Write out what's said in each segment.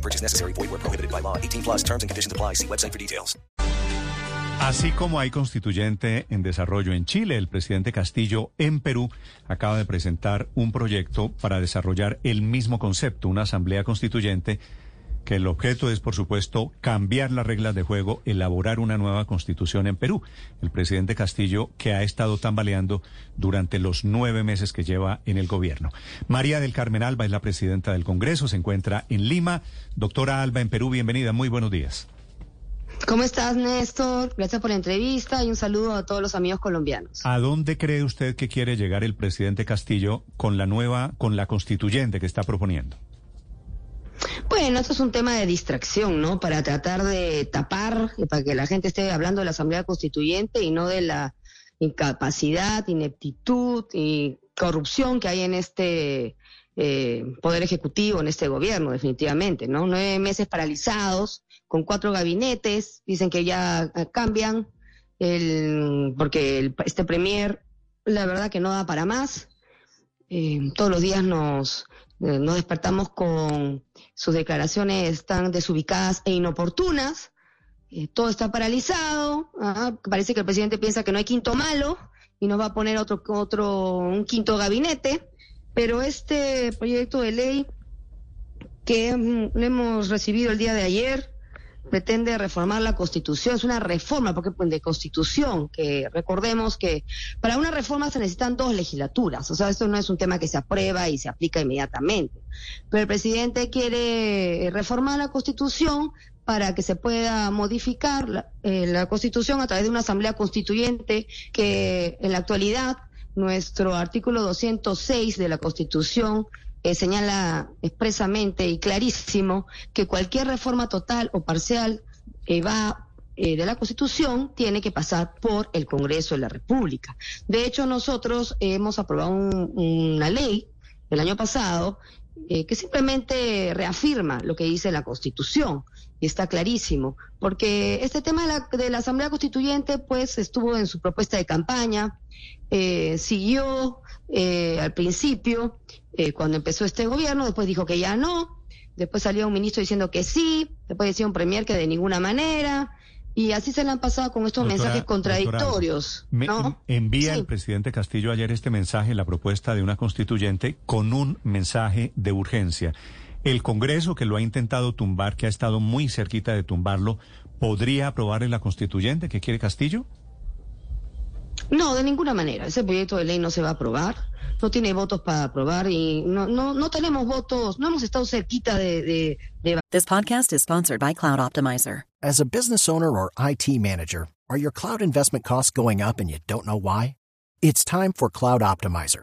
No purchase necessary. Void where prohibited by law. 18 plus terms and conditions apply. See website for details. Así como hay constituyente en desarrollo en Chile, el presidente Castillo en Perú acaba de presentar un proyecto para desarrollar el mismo concepto, una asamblea constituyente que el objeto es, por supuesto, cambiar las reglas de juego, elaborar una nueva constitución en Perú. El presidente Castillo, que ha estado tambaleando durante los nueve meses que lleva en el gobierno. María del Carmen Alba es la presidenta del Congreso, se encuentra en Lima. Doctora Alba, en Perú, bienvenida, muy buenos días. ¿Cómo estás, Néstor? Gracias por la entrevista y un saludo a todos los amigos colombianos. ¿A dónde cree usted que quiere llegar el presidente Castillo con la nueva, con la constituyente que está proponiendo? Bueno, esto es un tema de distracción, ¿no? Para tratar de tapar, para que la gente esté hablando de la Asamblea Constituyente y no de la incapacidad, ineptitud y corrupción que hay en este eh, Poder Ejecutivo, en este gobierno, definitivamente, ¿no? Nueve meses paralizados, con cuatro gabinetes, dicen que ya eh, cambian, el, porque el, este Premier, la verdad que no da para más. Eh, todos los días nos, nos despertamos con sus declaraciones tan desubicadas e inoportunas. Eh, todo está paralizado. ¿ah? Parece que el presidente piensa que no hay quinto malo y nos va a poner otro, otro, un quinto gabinete. Pero este proyecto de ley que mm, hemos recibido el día de ayer pretende reformar la Constitución, es una reforma porque de Constitución, que recordemos que para una reforma se necesitan dos legislaturas, o sea, esto no es un tema que se aprueba y se aplica inmediatamente, pero el presidente quiere reformar la Constitución para que se pueda modificar la, eh, la Constitución a través de una asamblea constituyente que en la actualidad nuestro artículo 206 de la Constitución eh, señala expresamente y clarísimo que cualquier reforma total o parcial eh, va eh, de la Constitución tiene que pasar por el Congreso de la República. De hecho, nosotros hemos aprobado un- una ley el año pasado eh, que simplemente reafirma lo que dice la Constitución y está clarísimo, porque este tema de la, de la Asamblea Constituyente pues estuvo en su propuesta de campaña, eh, siguió eh, al principio eh, cuando empezó este gobierno, después dijo que ya no, después salió un ministro diciendo que sí, después decía un premier que de ninguna manera, y así se le han pasado con estos Doctora- mensajes doctora contradictorios. Me- ¿no? Envía Sí. el presidente Castillo ayer este mensaje, la propuesta de una constituyente, con un mensaje de urgencia. El Congreso, que lo ha intentado tumbar, que ha estado muy cerquita de tumbarlo, ¿podría aprobar en la constituyente que quiere Castillo? No, de ninguna manera. Ese proyecto de ley no se va a aprobar. No tiene votos para aprobar y no, no, no tenemos votos. No hemos estado cerquita de, de, de This podcast is sponsored by Cloud Optimizer. As a business owner or IT manager, are your cloud investment costs going up and you don't know why? It's time for Cloud Optimizer.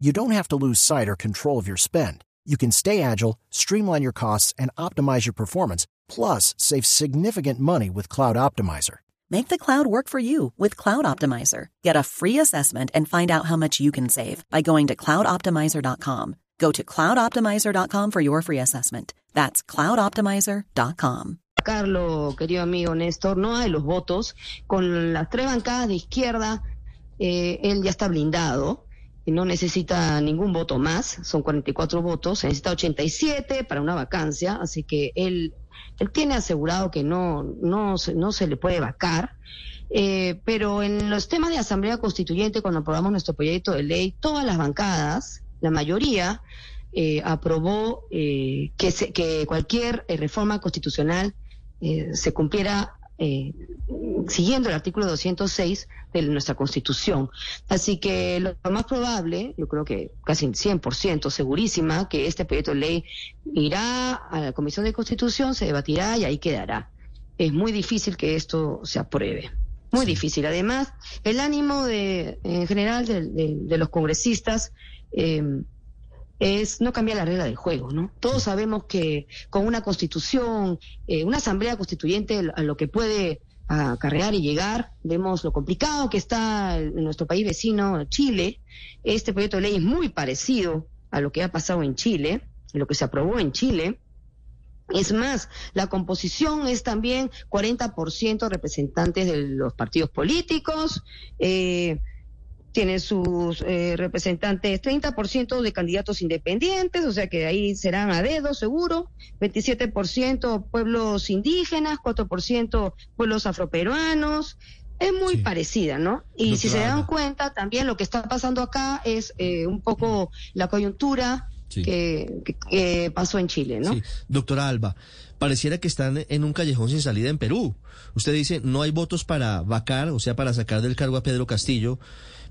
you don't have to lose sight or control of your spend. You can stay agile, streamline your costs, and optimize your performance, plus save significant money with Cloud Optimizer. Make the cloud work for you with Cloud Optimizer. Get a free assessment and find out how much you can save by going to cloudoptimizer.com. Go to cloudoptimizer.com for your free assessment. That's cloudoptimizer.com. Carlos, querido amigo Néstor, no hay los votos. Con las tres bancadas de izquierda, eh, él ya está blindado y no necesita ningún voto más. Son 44 votos, necesita 87 para una vacancia, así que él, él tiene asegurado que no, no, se, no se le puede vacar. Eh, pero en los temas de Asamblea Constituyente, cuando aprobamos nuestro proyecto de ley, todas las bancadas, la mayoría, eh, aprobó eh, que, se- que cualquier eh, reforma constitucional eh, se cumpliera eh, siguiendo el artículo 206 de nuestra Constitución. Así que lo más probable, yo creo que casi 100% segurísima, que este proyecto de ley irá a la Comisión de Constitución, se debatirá y ahí quedará. Es muy difícil que esto se apruebe. Muy difícil. Además, el ánimo de, en general de, de los congresistas eh, es no cambiar la regla del juego, ¿no? Todos sabemos que con una constitución, eh, una asamblea constituyente, a lo que puede acarrear y llegar, vemos lo complicado que está en nuestro país vecino, Chile. Este proyecto de ley es muy parecido a lo que ha pasado en Chile, lo que se aprobó en Chile. Es más, la composición es también 40% representantes de los partidos políticos, eh, tiene sus eh, representantes 30% de candidatos independientes, o sea que ahí serán a dedo seguro, 27% pueblos indígenas, 4% pueblos afroperuanos, es muy parecida, ¿no? Y si se dan cuenta, también lo que está pasando acá es eh, un poco la coyuntura que, pasó en Chile, ¿no? Sí. Doctora Alba, pareciera que están en un callejón sin salida en Perú. Usted dice, no hay votos para vacar, o sea, para sacar del cargo a Pedro Castillo,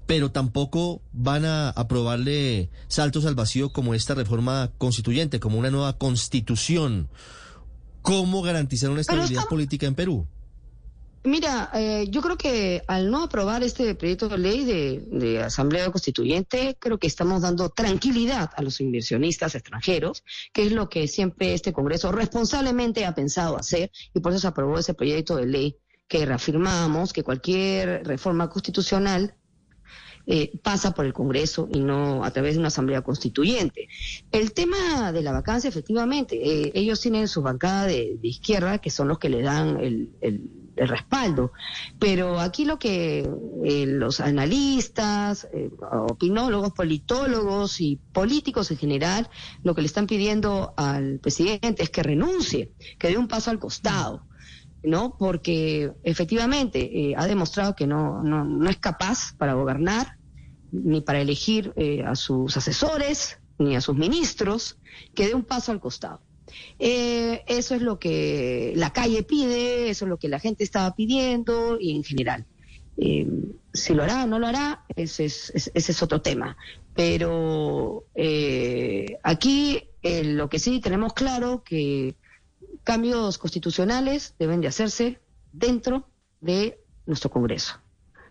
pero tampoco van a aprobarle saltos al vacío como esta reforma constituyente, como una nueva constitución. ¿Cómo garantizar una estabilidad política en Perú? Mira, eh, yo creo que al no aprobar este proyecto de ley de, Asamblea Constituyente, creo que estamos dando tranquilidad a los inversionistas extranjeros, que es lo que siempre este Congreso responsablemente ha pensado hacer, y por eso se aprobó ese proyecto de ley que reafirmamos que cualquier reforma constitucional eh, pasa por el Congreso y no a través de una asamblea constituyente. El tema de la vacancia, efectivamente, eh, ellos tienen su bancada de, izquierda, que son los que le dan el el respaldo. Pero aquí lo que eh, los analistas, eh, opinólogos, politólogos y políticos en general, lo que le están pidiendo al presidente es que renuncie, que dé un paso al costado. ¿no? Porque efectivamente ha demostrado que no, no, no, es capaz para gobernar, ni para elegir a sus asesores, ni a sus ministros, que dé un paso al costado. Eh, eso es lo que la calle pide, eso es lo que la gente estaba pidiendo y en general. Eh, si lo hará o no lo hará, ese es, ese es otro tema. Pero eh, aquí lo que sí tenemos claro que cambios constitucionales deben de hacerse dentro de nuestro Congreso.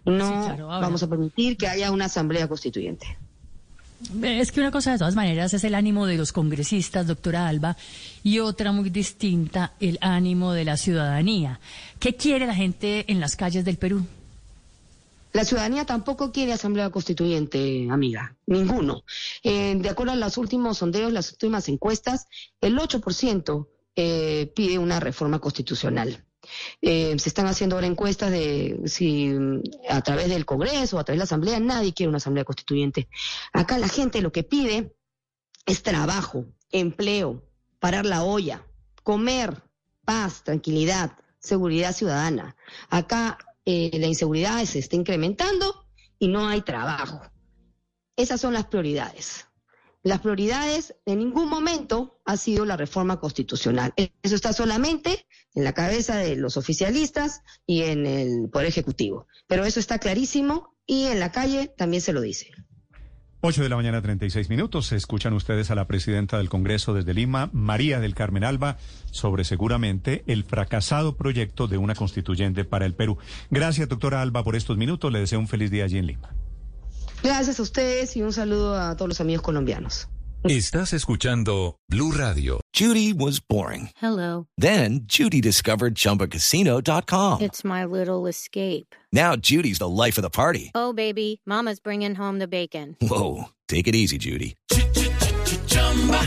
No vamos a permitir que haya una asamblea constituyente. Es que una cosa de todas maneras es el ánimo de los congresistas, doctora Alba, y otra muy distinta, el ánimo de la ciudadanía. ¿Qué quiere la gente en las calles del Perú? La ciudadanía tampoco quiere asamblea constituyente, amiga, ninguno. Eh, de acuerdo a los últimos sondeos, las últimas encuestas, el 8% eh, pide una reforma constitucional. Eh, se están haciendo ahora encuestas de si mm, a través del Congreso o a través de la Asamblea, nadie quiere una Asamblea Constituyente. Acá la gente lo que pide es trabajo, empleo, parar la olla, comer, paz, tranquilidad, seguridad ciudadana. Acá eh, la inseguridad se está incrementando y no hay trabajo. Esas son las prioridades. Las prioridades en ningún momento ha sido la reforma constitucional. Eso está solamente en la cabeza de los oficialistas y en el Poder Ejecutivo. Pero eso está clarísimo y en la calle también se lo dice. 8 de la mañana, 36 minutos. Escuchan ustedes a la presidenta del Congreso desde Lima, María del Carmen Alba, sobre seguramente el fracasado proyecto de una constituyente para el Perú. Gracias, doctora Alba, por estos minutos. Le deseo un feliz día allí en Lima. Gracias a ustedes y un saludo a todos los amigos colombianos. Estás escuchando Blue Radio. Judy was boring. Hello. Then Judy discovered chumbacasino.com. It's my little escape. Now Judy's the life of the party. Oh, baby, Mama's bringing home the bacon. Whoa. Take it easy, Judy.